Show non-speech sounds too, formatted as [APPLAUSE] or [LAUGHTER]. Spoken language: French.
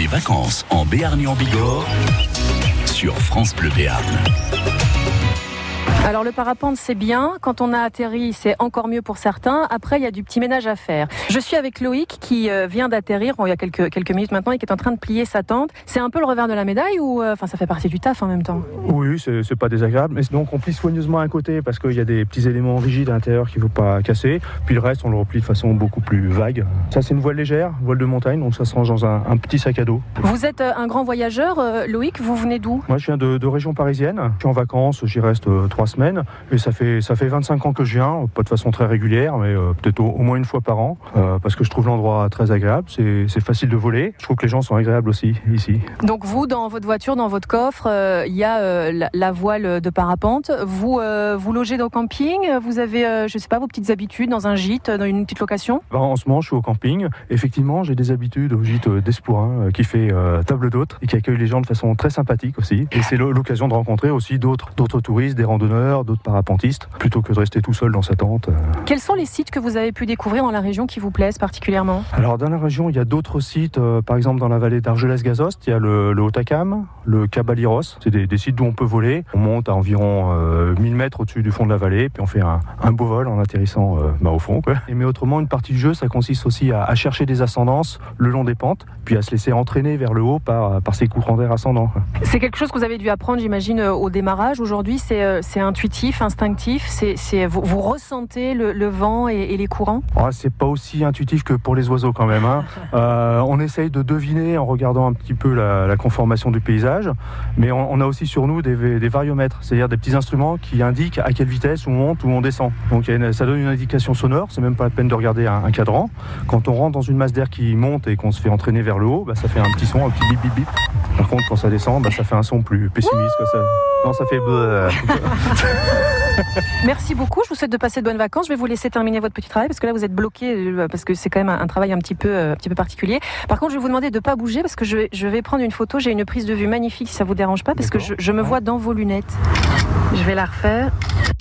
Mes vacances en Béarn et en Bigorre sur France Bleu Béarn. Alors le parapente c'est bien, quand on a atterri c'est encore mieux pour certains, après il y a du petit ménage à faire. Je suis avec Loïc qui euh, vient d'atterrir il y a quelques, quelques minutes maintenant et qui est en train de plier sa tente. C'est un peu le revers de la médaille ou euh, enfin ça fait partie du taf en même temps? Oui, c'est pas désagréable, mais donc on plie soigneusement un côté parce qu'il y a des petits éléments rigides à l'intérieur qu'il ne faut pas casser, puis le reste on le replie de façon beaucoup plus vague. Ça c'est une voile légère, voile de montagne, donc ça se range dans un, un petit sac à dos. Vous êtes euh, un grand voyageur, euh, Loïc, vous venez d'où? Moi je viens de, de région parisienne, je suis en vacances, j'y reste euh, trois semaines, et ça fait, ça fait 25 ans que je viens, pas de façon très régulière, mais euh, peut-être au, au moins une fois par an, euh, parce que je trouve l'endroit très agréable, c'est c'est facile de voler, je trouve que les gens sont agréables aussi ici. Donc vous, dans votre voiture, dans votre coffre, euh, il y a euh, la, la voile de parapente. Vous euh, vous logez dans le camping, vous avez, euh, je sais pas, vos petites habitudes dans un gîte, dans une petite location? Ben, en ce moment, je suis au camping. Effectivement, j'ai des habitudes au gîte euh, d'Espourin euh, qui fait euh, table d'hôte et qui accueille les gens de façon très sympathique aussi. Et c'est l'o- l'occasion de rencontrer aussi d'autres d'autres touristes, des randonneurs, d'autres parapentistes, plutôt que de rester tout seul dans sa tente. euh. Quels sont les sites que vous avez pu découvrir dans la région qui vous plaisent particulièrement? Alors, dans la région, il y a d'autres sites. euh, par exemple, dans la vallée d'Argelès-Gazost, il y a le, le Haut-Acam, le Cabaliros. C'est des, des sites d'où on peut voler. On monte à environ euh, 1000 mètres au-dessus du fond de la vallée, puis on fait un, un beau vol en atterrissant euh, bah, au fond. Quoi. Et, mais autrement, une partie du jeu, ça consiste aussi à, à chercher des ascendances le long des pentes, puis à se laisser entraîner vers le haut par, par ces courants d'air ascendants. C'est quelque chose que vous avez dû apprendre, j'imagine, euh, au démarrage. Aujourd'hui, c'est euh, c'est intuitif, instinctif. C'est vous, vous ressentez le, le vent et, et les courants? Ah, c'est pas aussi intuitif que pour les oiseaux quand même. hein. [LAUGHS] Euh, on essaye de deviner en regardant un petit peu la, la conformation du paysage, mais on, on a aussi sur nous des, des variomètres, c'est-à-dire des petits instruments qui indiquent à quelle vitesse on monte ou on descend. Donc une- ça donne une indication sonore, c'est même pas la peine de regarder un, un cadran. Quand on rentre dans une masse d'air qui monte et qu'on se fait entraîner vers le haut, bah, ça fait un petit son, un petit bip bip bip. Par contre, quand ça descend, bah, ça fait un son plus pessimiste. quoi. Ça... Non, ça fait... bleu. [LAUGHS] Merci beaucoup. Je vous souhaite de passer de bonnes vacances. Je vais vous laisser terminer votre petit travail parce que là, vous êtes bloqué euh, parce que c'est quand même un, un travail un petit peu, euh, un petit peu particulier. Par contre, je vais vous demander de ne pas bouger parce que je vais, je vais prendre une photo. J'ai une prise de vue magnifique si ça vous dérange pas parce que je, me Ouais. vois dans vos lunettes. Je vais la refaire.